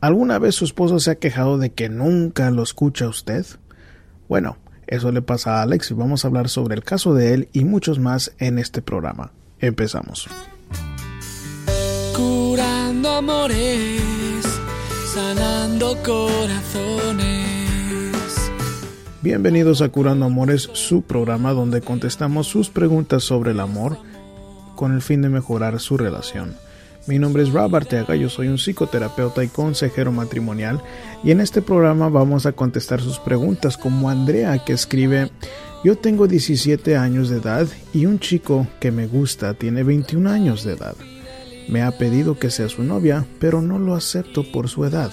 ¿Alguna vez su esposo se ha quejado de que nunca lo escucha usted? Bueno, eso le pasa a Alex y vamos a hablar sobre el caso de él y muchos más en este programa. Empezamos. Curando amores, sanando corazones. Bienvenidos a Curando Amores, su programa donde contestamos sus preguntas sobre el amor con el fin de mejorar su relación. Mi nombre es Rob Arteaga, yo soy un psicoterapeuta y consejero matrimonial y en este programa vamos a contestar sus preguntas como Andrea que escribe yo tengo 17 años de edad y un chico que me gusta tiene 21 años de edad. Me ha pedido que sea su novia, pero no lo acepto por su edad.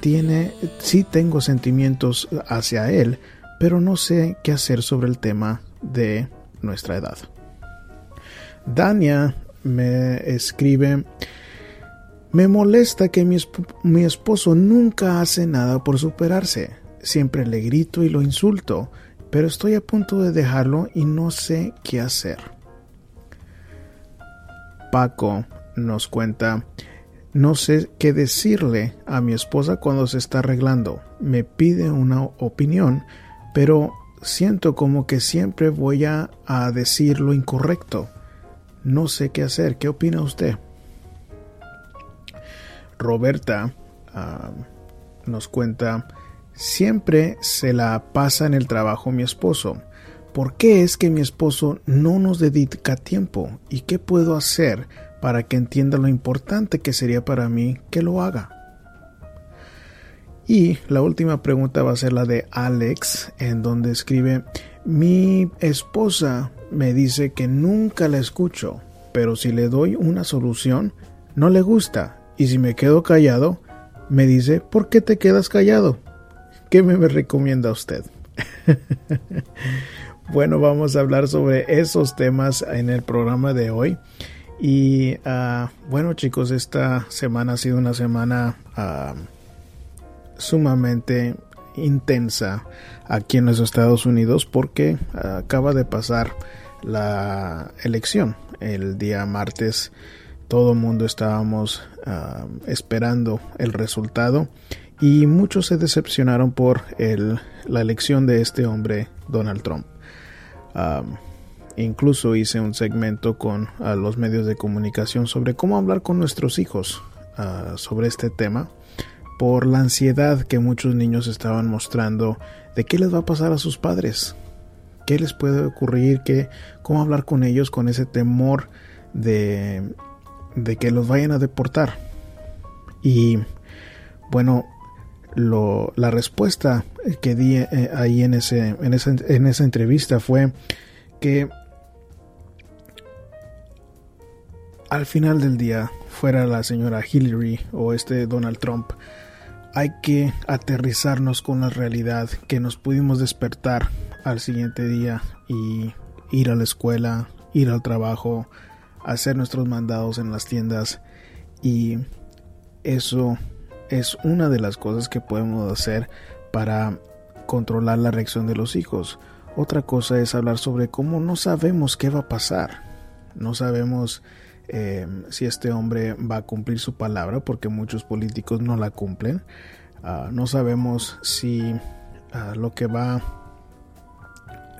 Tiene, sí tengo sentimientos hacia él, pero no sé qué hacer sobre el tema de nuestra edad. Dania me escribe, me molesta que mi, esposo nunca hace nada por superarse. Siempre le grito y lo insulto, pero estoy a punto de dejarlo y no sé qué hacer. Paco nos cuenta, no sé qué decirle a mi esposa cuando se está arreglando. Me pide una opinión, pero siento como que siempre voy a decir lo incorrecto. No sé qué hacer. ¿Qué opina usted? Roberta ah, nos cuenta, siempre se la pasa en el trabajo mi esposo. ¿Por qué es que mi esposo no nos dedica tiempo? ¿Y qué puedo hacer para que entienda lo importante que sería para mí que lo haga? Y la última pregunta va a ser la de Alex, en donde escribe, mi esposa me dice que nunca la escucho, pero si le doy una solución, no le gusta. Y si me quedo callado, me dice, ¿por qué te quedas callado? ¿Qué me recomienda usted? bueno, vamos a hablar sobre esos temas en el programa de hoy. Y ah, bueno chicos, esta semana ha sido una semana ah, sumamente intensa aquí en los Estados Unidos porque acaba de pasar la elección el día martes. Todo el mundo estábamos esperando el resultado y muchos se decepcionaron por el, la elección de este hombre, Donald Trump. incluso hice un segmento con los medios de comunicación sobre cómo hablar con nuestros hijos sobre este tema por la ansiedad que muchos niños estaban mostrando de qué les va a pasar a sus padres, qué les puede ocurrir, qué, cómo hablar con ellos con ese temor de, de que los vayan a deportar. Y bueno, la respuesta que di eh, ahí en, ese, en, esa, en esa entrevista fue que al final del día, fuera la señora Hillary o este Donald Trump, hay que aterrizarnos con la realidad que nos pudimos despertar al siguiente día y ir a la escuela, ir al trabajo, hacer nuestros mandados en las tiendas y eso es una de las cosas que podemos hacer para controlar la reacción de los hijos. Otra cosa es hablar sobre cómo no sabemos qué va a pasar. No sabemos eh, si este hombre va a cumplir su palabra, porque muchos políticos no la cumplen. Ah, no sabemos si ah, lo que va a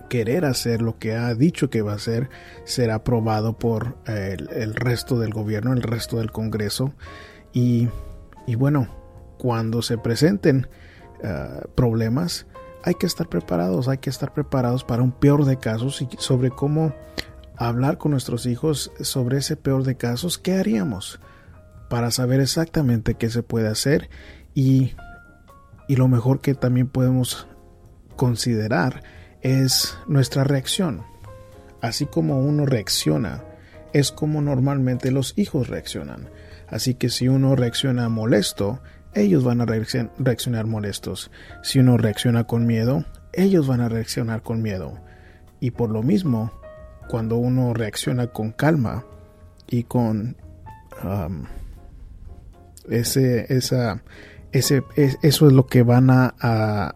querer hacer, lo que ha dicho que va a hacer, será aprobado por el, resto del gobierno, el resto del Congreso. Y, bueno, cuando se presenten ah, problemas, hay que estar preparados, hay que estar preparados para un peor de casos y sobre cómo hablar con nuestros hijos sobre ese peor de casos, ¿qué haríamos? Para saber exactamente qué se puede hacer y, y lo mejor que también podemos considerar es nuestra reacción. Así como uno reacciona, es como normalmente los hijos reaccionan. Así que si uno reacciona molesto, ellos van a reaccionar molestos. Si uno reacciona con miedo, ellos van a reaccionar con miedo. Y por lo mismo, cuando uno reacciona con calma y con ese, esa, ese, eso es lo que van a,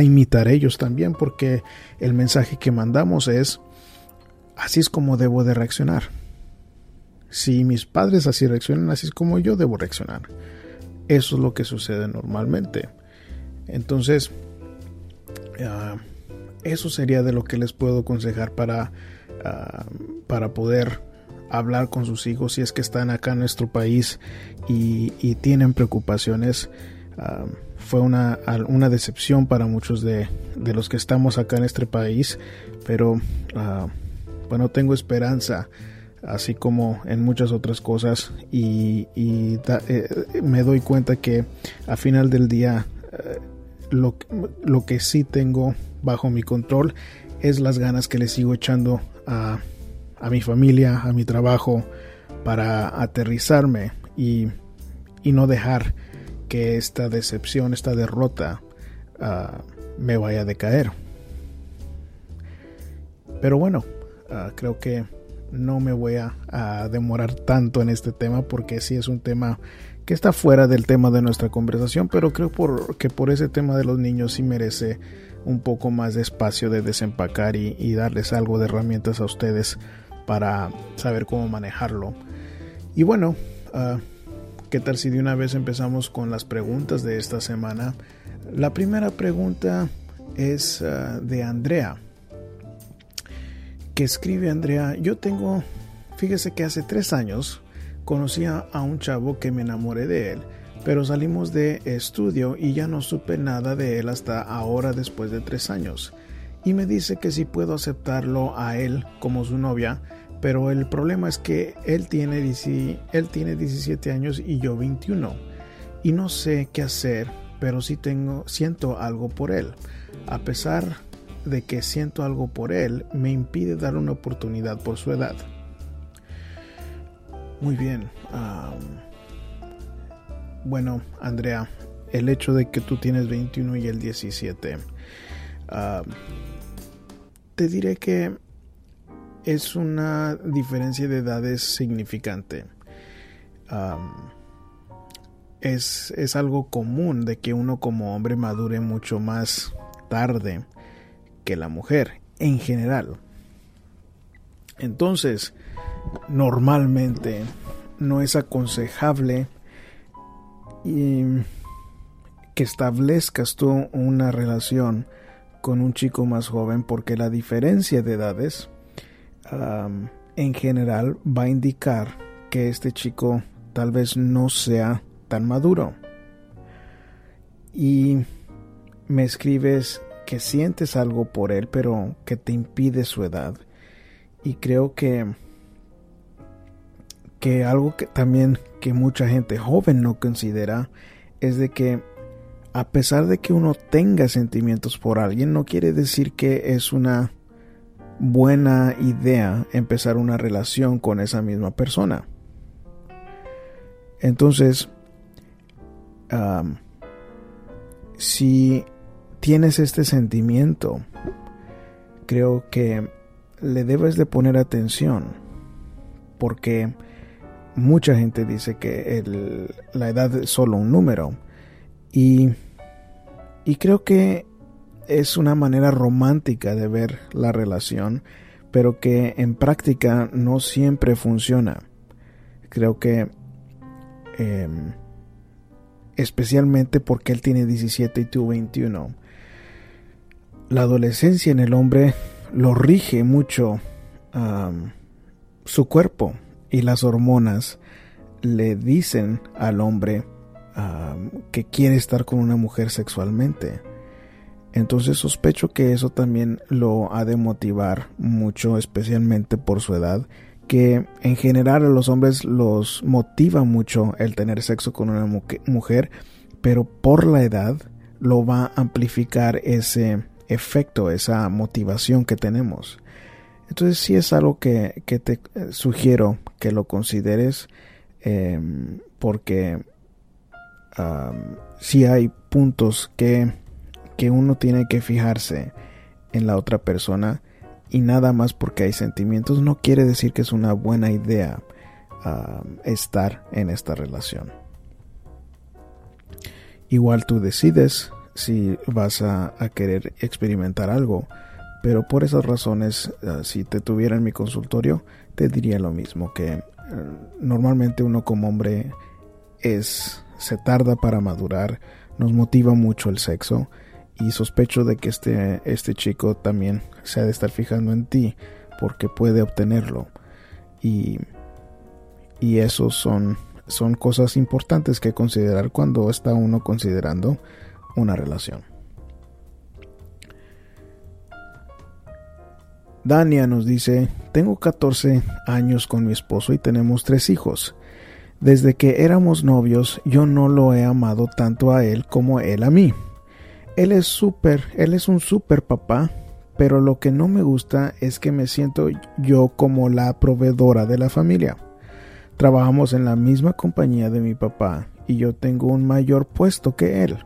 imitar ellos también, porque el mensaje que mandamos es, así es como debo de reaccionar. Si mis padres así reaccionan, así es como yo debo reaccionar. eso es lo que sucede normalmente. Entonces, ah, eso sería de lo que les puedo aconsejar para, ah, para poder hablar con sus hijos si es que están acá en nuestro país y, tienen preocupaciones. Ah, fue una, una, decepción para muchos de, de, los que estamos acá en este país, pero bueno, tengo esperanza así como en muchas otras cosas y, eh, me doy cuenta que a final del día eh, lo, lo, que sí tengo bajo mi control es las ganas que le sigo echando a, a mi familia, a mi trabajo para aterrizarme y, y, no dejar que esta decepción, esta derrota uh, me vaya a decaer. Pero bueno, uh, creo que no me voy a, demorar tanto en este tema porque sí es un tema que está fuera del tema de nuestra conversación, pero creo que por ese tema de los niños sí merece un poco más de espacio de desempacar y, darles algo de herramientas a ustedes para saber cómo manejarlo. Y bueno, uh, ¿qué tal si de una vez empezamos con las preguntas de esta semana? La primera pregunta es ah, de Andrea que escribe Andrea, yo tengo, fíjese que hace tres años conocí a un chavo que me enamoré de él, pero salimos de estudio y ya no supe nada de él hasta ahora después de tres años. Y me dice que si puedo aceptarlo a él como su novia, pero el problema es que él tiene, él tiene 17 años y yo 21. Y no sé qué hacer, pero sí tengo, siento algo por él. A pesar de que siento algo por él me impide dar una oportunidad por su edad. Muy bien. bueno, Andrea, el hecho de que tú tienes 21 y él 17, te diré que es una diferencia de edades significante. es, es algo común de que uno como hombre madure mucho más tarde que la mujer en general. Entonces, normalmente no es aconsejable que establezcas tú una relación con un chico más joven porque la diferencia de edades en general va a indicar que este chico tal vez no sea tan maduro. Y me escribes que sientes algo por él, pero que te impide su edad. Y creo que que algo que también que mucha gente joven no considera es de que a pesar de que uno tenga sentimientos por alguien, no quiere decir que es una buena idea empezar una relación con esa misma persona. Entonces, si tienes este sentimiento, creo que le debes de poner atención porque mucha gente dice que la edad es solo un número. Y, y creo que es una manera romántica de ver la relación pero que en práctica no siempre funciona. Creo que em, especialmente porque él tiene 17 y tú 21 la adolescencia en el hombre lo rige mucho su cuerpo y las hormonas le dicen al hombre que quiere estar con una mujer sexualmente. Entonces sospecho que eso también lo ha de motivar mucho, especialmente por su edad, que en general a los hombres los motiva mucho el tener sexo con una mujer, pero por la edad lo va a amplificar ese, efecto, esa motivación que tenemos. Entonces sí es algo que, te eh, sugiero que lo consideres em, porque si hay puntos que, que uno tiene que fijarse en la otra persona y nada más porque hay sentimientos no quiere decir que es una buena idea estar en esta relación. Igual tú decides si vas a, querer experimentar algo. Pero por esas razones, eh, si te tuviera en mi consultorio, te diría lo mismo, que eh, normalmente uno como hombre es se tarda para madurar, nos motiva mucho el sexo y sospecho de que este, este chico también se ha de estar fijando en ti porque puede obtenerlo y, y esos son, son cosas importantes que considerar cuando está uno considerando una relación. Dania nos dice, tengo 14 años con mi esposo y tenemos tres hijos. Desde que éramos novios yo no lo he amado tanto a él como él a mí. Él es súper, él es un súper papá, pero lo que no me gusta es que me siento yo como la proveedora de la familia. Trabajamos en la misma compañía de mi papá y yo tengo un mayor puesto que él.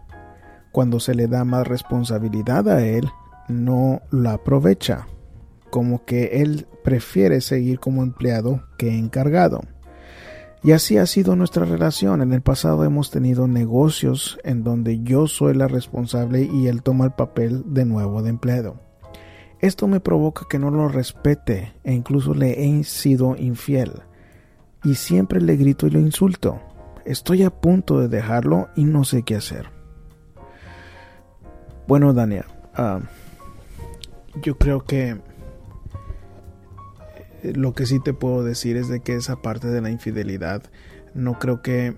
Cuando se le da más responsabilidad a él, no la aprovecha como que él prefiere seguir como empleado que encargado. Y así ha sido nuestra relación. En el pasado hemos tenido negocios en donde yo soy la responsable y él toma el papel de nuevo de empleado. Esto me provoca que no lo respete e incluso le he sido infiel. Y siempre le grito y lo insulto. Estoy a punto de dejarlo y no sé qué hacer. Bueno, Daniel, ah, yo creo que lo que sí te puedo decir es de que esa parte de la infidelidad no creo que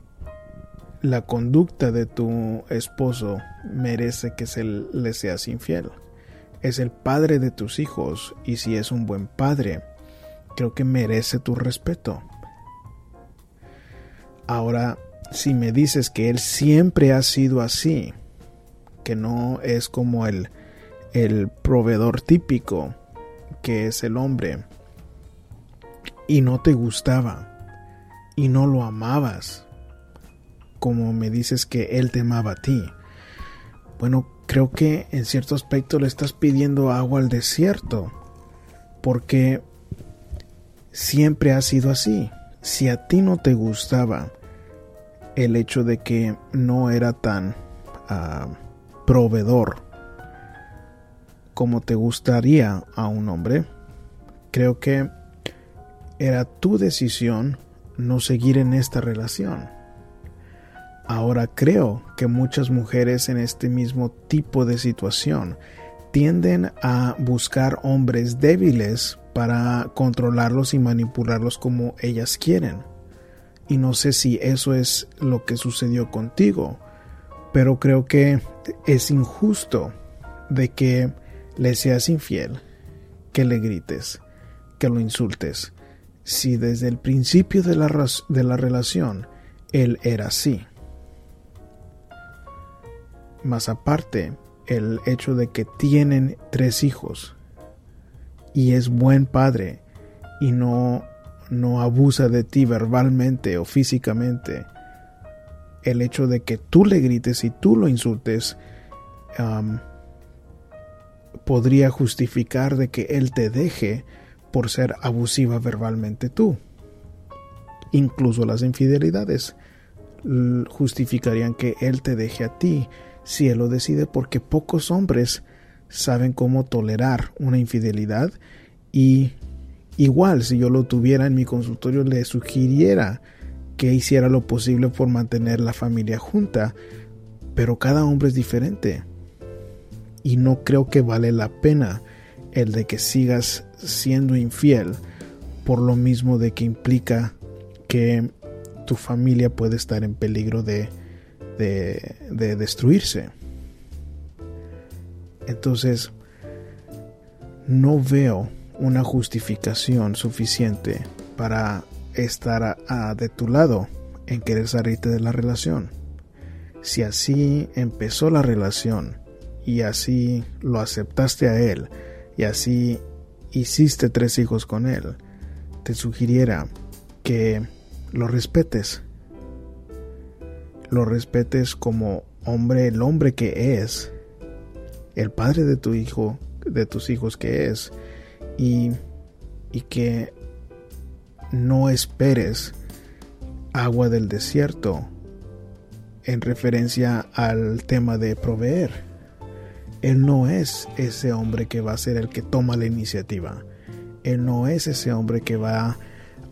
la conducta de tu esposo merece que se le seas infiel. Es el padre de tus hijos y si es un buen padre, creo que merece tu respeto. Ahora, si me dices que él siempre ha sido así, que no es como el, el proveedor típico que es el hombre, y no te gustaba y no lo amabas, como me dices que él te amaba a ti. Bueno, creo que en cierto aspecto le estás pidiendo agua al desierto, porque siempre ha sido así. Si a ti no te gustaba el hecho de que no era tan ah, proveedor como te gustaría a un hombre, creo que era tu decisión no seguir en esta relación. Ahora creo que muchas mujeres en este mismo tipo de situación tienden a buscar hombres débiles para controlarlos y manipularlos como ellas quieren. Y no sé si eso es lo que sucedió contigo, pero creo que es injusto de que le seas infiel, que le grites, que lo insultes, si desde el principio de la, de la relación él era así. Más aparte, el hecho de que tienen tres hijos y es buen padre y no, no abusa de ti verbalmente o físicamente, el hecho de que tú le grites y tú lo insultes podría justificar de que él te deje por ser abusiva verbalmente tú. Incluso las infidelidades justificarían que él te deje a ti si él lo decide porque pocos hombres saben cómo tolerar una infidelidad y igual si yo lo tuviera en mi consultorio le sugiriera que hiciera lo posible por mantener la familia junta, pero cada hombre es diferente y no creo que vale la pena el de que sigas siendo infiel por lo mismo de que implica que tu familia puede estar en peligro de, de, destruirse. Entonces, no veo una justificación suficiente para estar de tu lado en querer salirte de la relación. Si así empezó la relación y así lo aceptaste a él, y así hiciste tres hijos con él, te sugiriera que lo respetes. Lo respetes como hombre, el hombre que es, el padre de tu hijo, de tus hijos que es, y, y que no esperes agua del desierto en referencia al tema de proveer. Él no es ese hombre que va a ser el que toma la iniciativa. Él no es ese hombre que va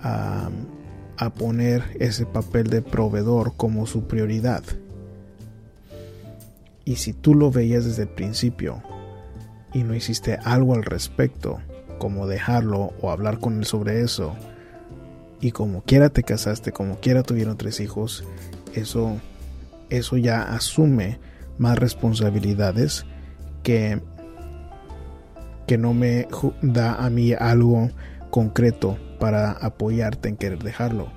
a, poner ese papel de proveedor como su prioridad. Y si tú lo veías desde el principio y no hiciste algo al respecto, como dejarlo o hablar con él sobre eso, y como quiera te casaste, como quiera tuvieron tres hijos, eso, eso ya asume más responsabilidades que, que no me da a mí algo concreto para apoyarte en querer dejarlo.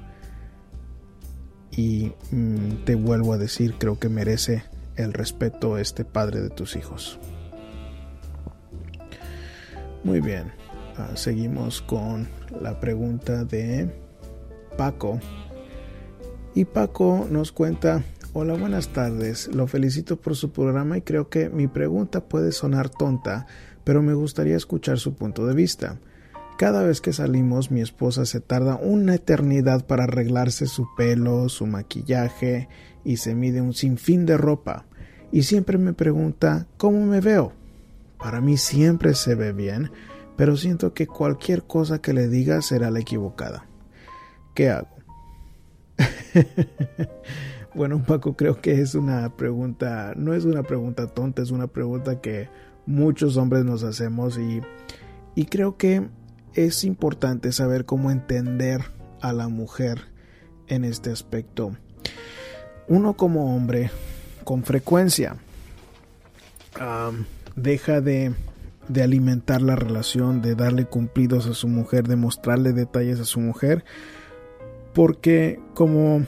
Y mm, te vuelvo a decir, creo que merece el respeto este padre de tus hijos. Muy bien, ah, seguimos con la pregunta de Paco. Y Paco nos cuenta, hola buenas tardes, lo felicito por su programa y creo que mi pregunta puede sonar tonta, pero me gustaría escuchar su punto de vista. Cada vez que salimos mi esposa se tarda una eternidad para arreglarse su pelo, su maquillaje y se mide un sinfín de ropa. Y siempre me pregunta ¿cómo me veo? Para mí siempre se ve bien, pero siento que cualquier cosa que le diga será la equivocada. ¿Qué hago? bueno, Paco, creo que es una pregunta, no es una pregunta tonta, es una pregunta que muchos hombres nos hacemos y, y creo que es importante saber cómo entender a la mujer en este aspecto. Uno como hombre, con frecuencia, deja de, de alimentar la relación, de darle cumplidos a su mujer, de mostrarle detalles a su mujer, porque como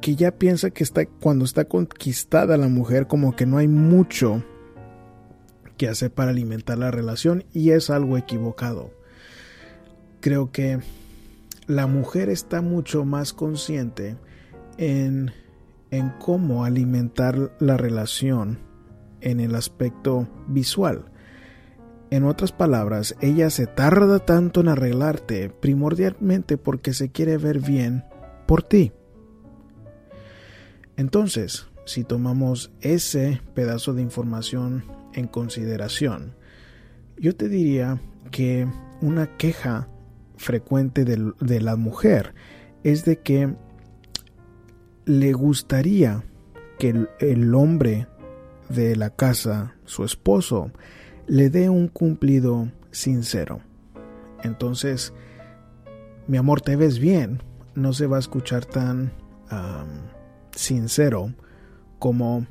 que ya piensa que está cuando está conquistada la mujer como que no hay mucho que hace para alimentar la relación y es algo equivocado. Creo que la mujer está mucho más consciente en, en cómo alimentar la relación en el aspecto visual. En otras palabras, ella se tarda tanto en arreglarte primordialmente porque se quiere ver bien por ti. Entonces, si tomamos ese pedazo de información en consideración, yo te diría que una queja frecuente de, la mujer es de que le gustaría que el, hombre de la casa, su esposo, le dé un cumplido sincero. Entonces, mi amor, te ves bien, no se va a escuchar tan sincero como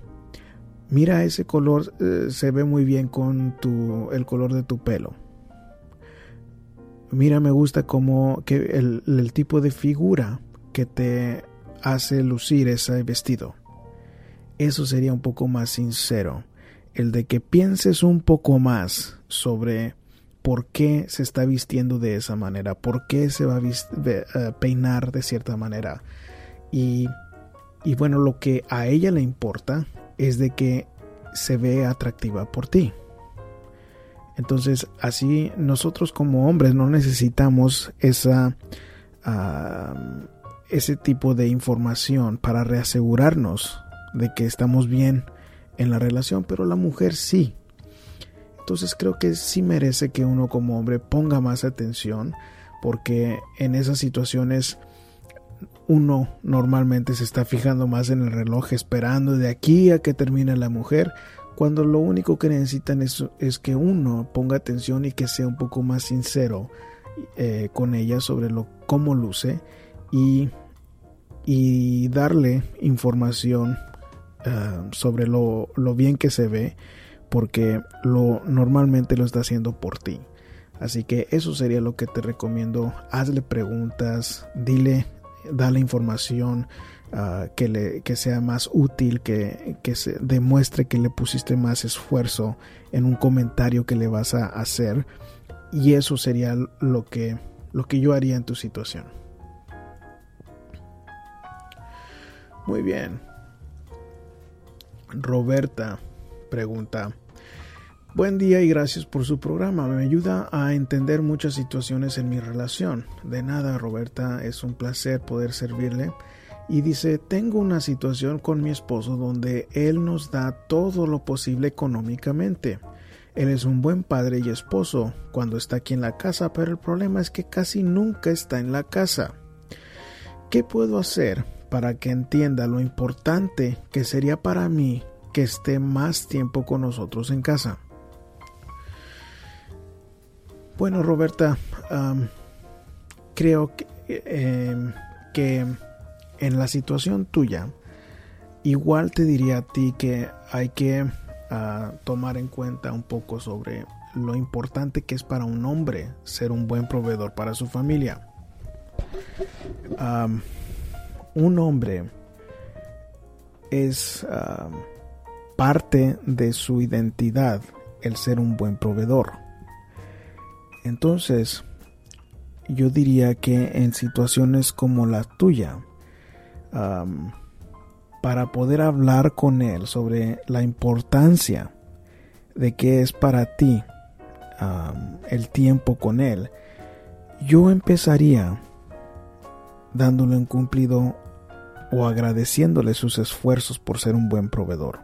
Mira ese color, eh, se ve muy bien con tu, el color de tu pelo. Mira, me gusta como que el, el tipo de figura que te hace lucir ese vestido. Eso sería un poco más sincero. El de que pienses un poco más sobre por qué se está vistiendo de esa manera, por qué se va a eh, peinar de cierta manera. Y, y bueno, lo que a ella le importa es de que se ve atractiva por ti. Entonces, así nosotros como hombres no necesitamos esa, ese tipo de información para reasegurarnos de que estamos bien en la relación, pero la mujer sí. Entonces creo que sí merece que uno como hombre ponga más atención porque en esas situaciones uno normalmente se está fijando más en el reloj esperando de aquí a que termine la mujer, cuando lo único que necesitan es, es que uno ponga atención y que sea un poco más sincero eh, con ella sobre lo cómo luce y, y darle información eh, sobre lo, lo bien que se ve porque lo normalmente lo está haciendo por ti. Así que eso sería lo que te recomiendo. Hazle preguntas, dile la información ah, que, le, que sea más útil, que, que se demuestre que le pusiste más esfuerzo en un comentario que le vas a hacer. Y eso sería lo que, lo que yo haría en tu situación. Muy bien. Roberta pregunta, Buen día y gracias por su programa. Me ayuda a entender muchas situaciones en mi relación. De nada, Roberta, es un placer poder servirle. Y dice, tengo una situación con mi esposo donde él nos da todo lo posible económicamente. Él es un buen padre y esposo cuando está aquí en la casa, pero el problema es que casi nunca está en la casa. ¿qué puedo hacer para que entienda lo importante que sería para mí que esté más tiempo con nosotros en casa? Bueno, Roberta, creo que, em, que en la situación tuya, igual te diría a ti que hay que ah, tomar en cuenta un poco sobre lo importante que es para un hombre ser un buen proveedor para su familia. un hombre es parte de su identidad el ser un buen proveedor. Entonces, yo diría que en situaciones como la tuya, para poder hablar con él sobre la importancia de que es para ti el tiempo con él, yo empezaría dándole un cumplido o agradeciéndole sus esfuerzos por ser un buen proveedor.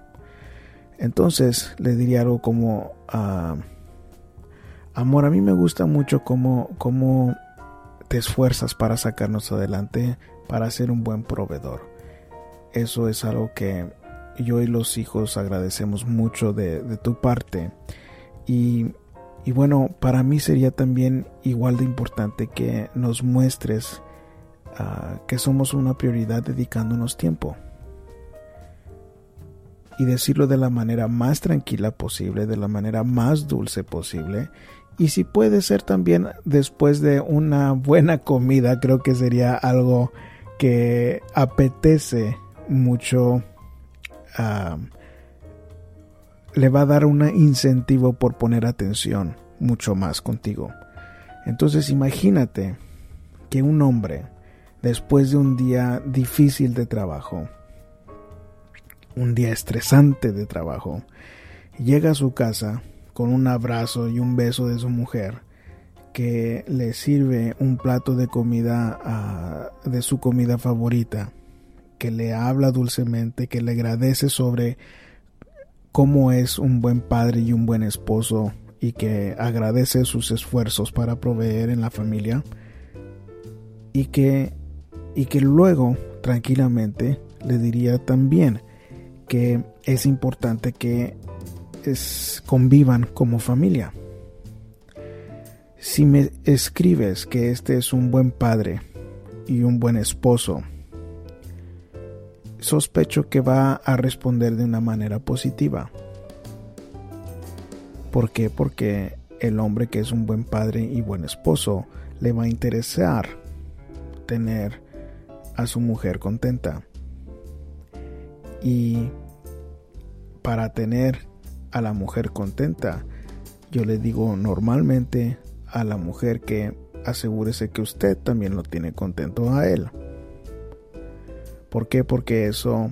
Entonces le diría algo como, amor, a mí me gusta mucho cómo, cómo te esfuerzas para sacarnos adelante, para ser un buen proveedor. Eso es algo que yo y los hijos agradecemos mucho de, tu parte. Y, bueno, para mí sería también igual de importante que nos muestres ah, que somos una prioridad dedicándonos tiempo. Y decirlo de la manera más tranquila posible, de la manera más dulce posible y si puede ser también después de una buena comida, creo que sería algo que apetece mucho. le va a dar un incentivo por poner atención mucho más contigo. Entonces imagínate que un hombre, después de un día difícil de trabajo, un día estresante de trabajo, llega a su casa con un abrazo y un beso de su mujer, que le sirve un plato de comida ah, de su comida favorita, que le habla dulcemente, que le agradece sobre cómo es un buen padre y un buen esposo y que agradece sus esfuerzos para proveer en la familia y que y que luego tranquilamente le diría también que es importante que convivan como familia. Si me escribes que este es un buen padre y un buen esposo, sospecho que va a responder de una manera positiva. ¿Por qué? Porque el hombre que es un buen padre y buen esposo le va a interesar tener a su mujer contenta. Y para tener a la mujer contenta. Yo le digo normalmente a la mujer que asegúrese que usted también lo tiene contento a él. ¿Por qué? Porque eso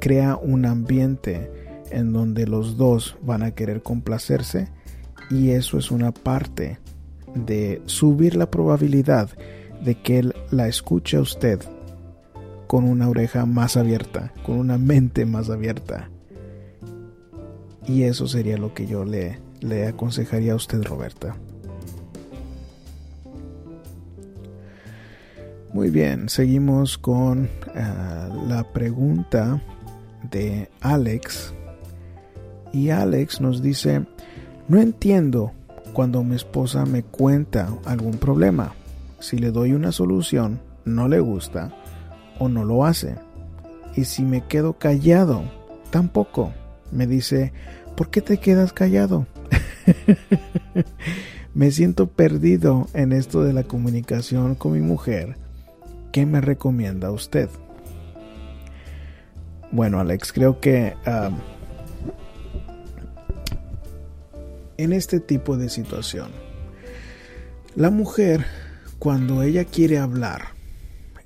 crea un ambiente en donde los dos van a querer complacerse y eso es una parte de subir la probabilidad de que él la escuche a usted con una oreja más abierta, con una mente más abierta. Y eso sería lo que yo le, le aconsejaría a usted, Roberta. Muy bien, seguimos con ah, la pregunta de Alex. Y Alex nos dice, no entiendo cuando mi esposa me cuenta algún problema. Si le doy una solución, no le gusta o no lo hace. Y si me quedo callado, tampoco me dice, ¿por qué te quedas callado? me siento perdido en esto de la comunicación con mi mujer. ¿Qué me recomienda usted? Bueno, Alex, creo que en este tipo de situación, la mujer, cuando ella quiere hablar,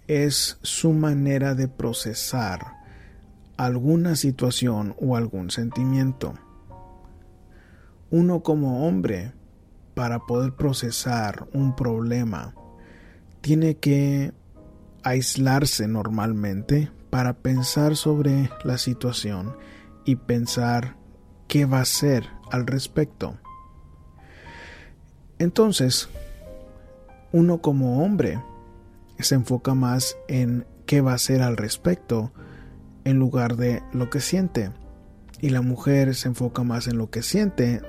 es su manera de procesar alguna situación o algún sentimiento. Uno como hombre, para poder procesar un problema, tiene que aislarse normalmente para pensar sobre la situación y pensar qué va a hacer al respecto. Entonces, uno como hombre se enfoca más en qué va a hacer al respecto en lugar de lo que siente. Y la mujer se enfoca más en lo que siente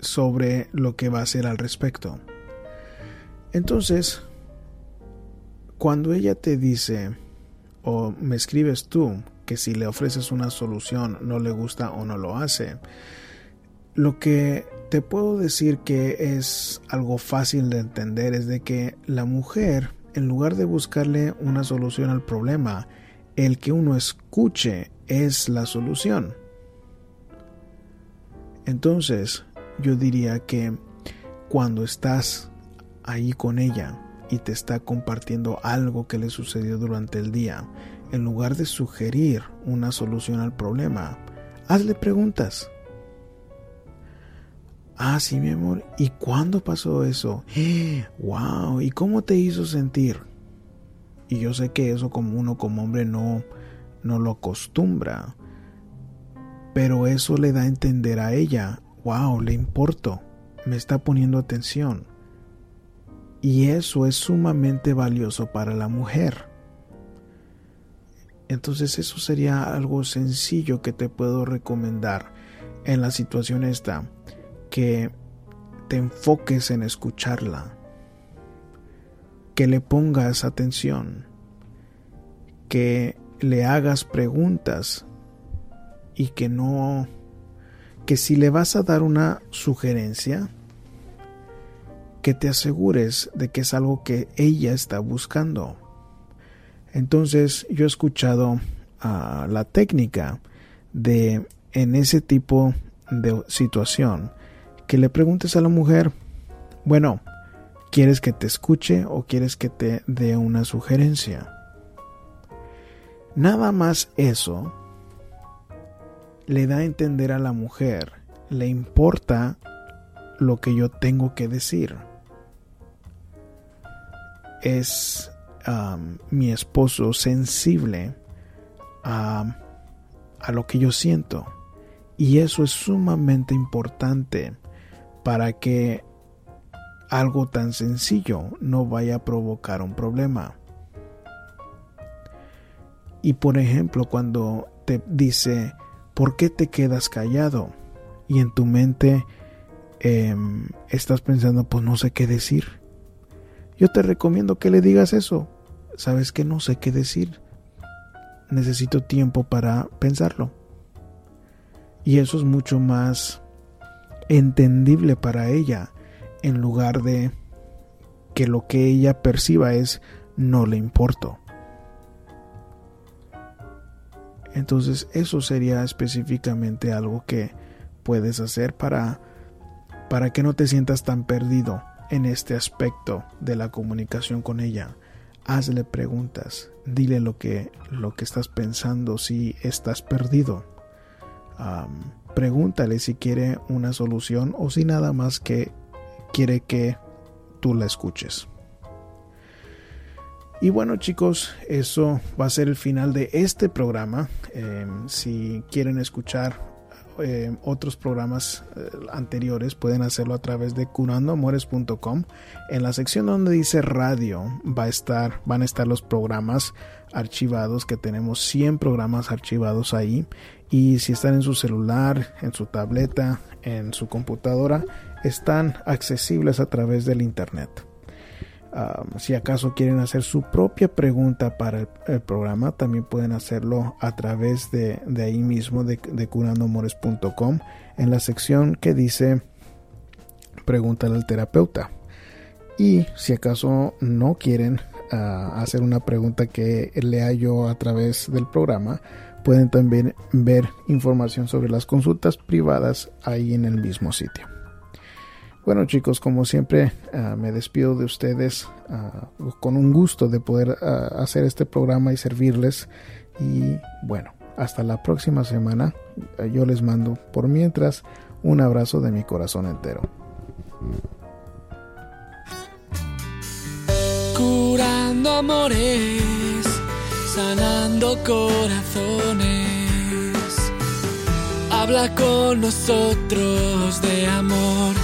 sobre lo que va a hacer al respecto. Entonces, cuando ella te dice o me escribes tú que si le ofreces una solución no le gusta o no lo hace, lo que te puedo decir que es algo fácil de entender es de que la mujer, en lugar de buscarle una solución al problema, el que uno escuche es la solución. Entonces, yo diría que cuando estás ahí con ella y te está compartiendo algo que le sucedió durante el día, en lugar de sugerir una solución al problema, hazle preguntas. Ah, sí, mi amor. ¿Y cuándo pasó eso? ¡Wow! ¿Y cómo te hizo sentir? Y yo sé que eso como uno como hombre no, no lo acostumbra. Pero eso le da a entender a ella, wow, le importo, me está poniendo atención. Y eso es sumamente valioso para la mujer. Entonces eso sería algo sencillo que te puedo recomendar en la situación esta, que te enfoques en escucharla, que le pongas atención, que le hagas preguntas y que no, que si le vas a dar una sugerencia, que te asegures de que es algo que ella está buscando. Entonces yo he escuchado la técnica de en ese tipo de situación que le preguntes a la mujer, bueno, ¿quieres que te escuche o quieres que te dé una sugerencia? Nada más eso le da a entender a la mujer, le importa lo que yo tengo que decir. Es mi esposo sensible a, lo que yo siento. Y eso es sumamente importante para que algo tan sencillo no vaya a provocar un problema. Y por ejemplo, cuando te dice, ¿por qué te quedas callado? Y en tu mente em, estás pensando, pues no sé qué decir. Yo te recomiendo que le digas eso. Sabes que no sé qué decir. Necesito tiempo para pensarlo. Y eso es mucho más entendible para ella en lugar de que lo que ella perciba es no le importo. Entonces eso sería específicamente algo que puedes hacer para, para que no te sientas tan perdido en este aspecto de la comunicación con ella. Hazle preguntas, dile lo que, lo que estás pensando si estás perdido. pregúntale si quiere una solución o si nada más que quiere que tú la escuches. Y bueno chicos, eso va a ser el final de este programa. Em, si quieren escuchar em, otros programas eh, anteriores pueden hacerlo a través de curandoamores.com. En la sección donde dice radio va a estar, van a estar los programas archivados que tenemos 100 programas archivados ahí y si están en su celular, en su tableta, en su computadora, están accesibles a través del internet si acaso quieren hacer su propia pregunta para el, programa, también pueden hacerlo a través de, ahí mismo, de, curandomores.com, en la sección que dice Pregúntale al terapeuta. Y si acaso no quieren ah, hacer una pregunta que lea yo a través del programa, pueden también ver información sobre las consultas privadas ahí en el mismo sitio. Bueno chicos, como siempre ah, me despido de ustedes ah, con un gusto de poder ah, hacer este programa y servirles. Y bueno, hasta la próxima semana. Yo les mando por mientras un abrazo de mi corazón entero. Curando amores, sanando corazones. Habla con nosotros de amor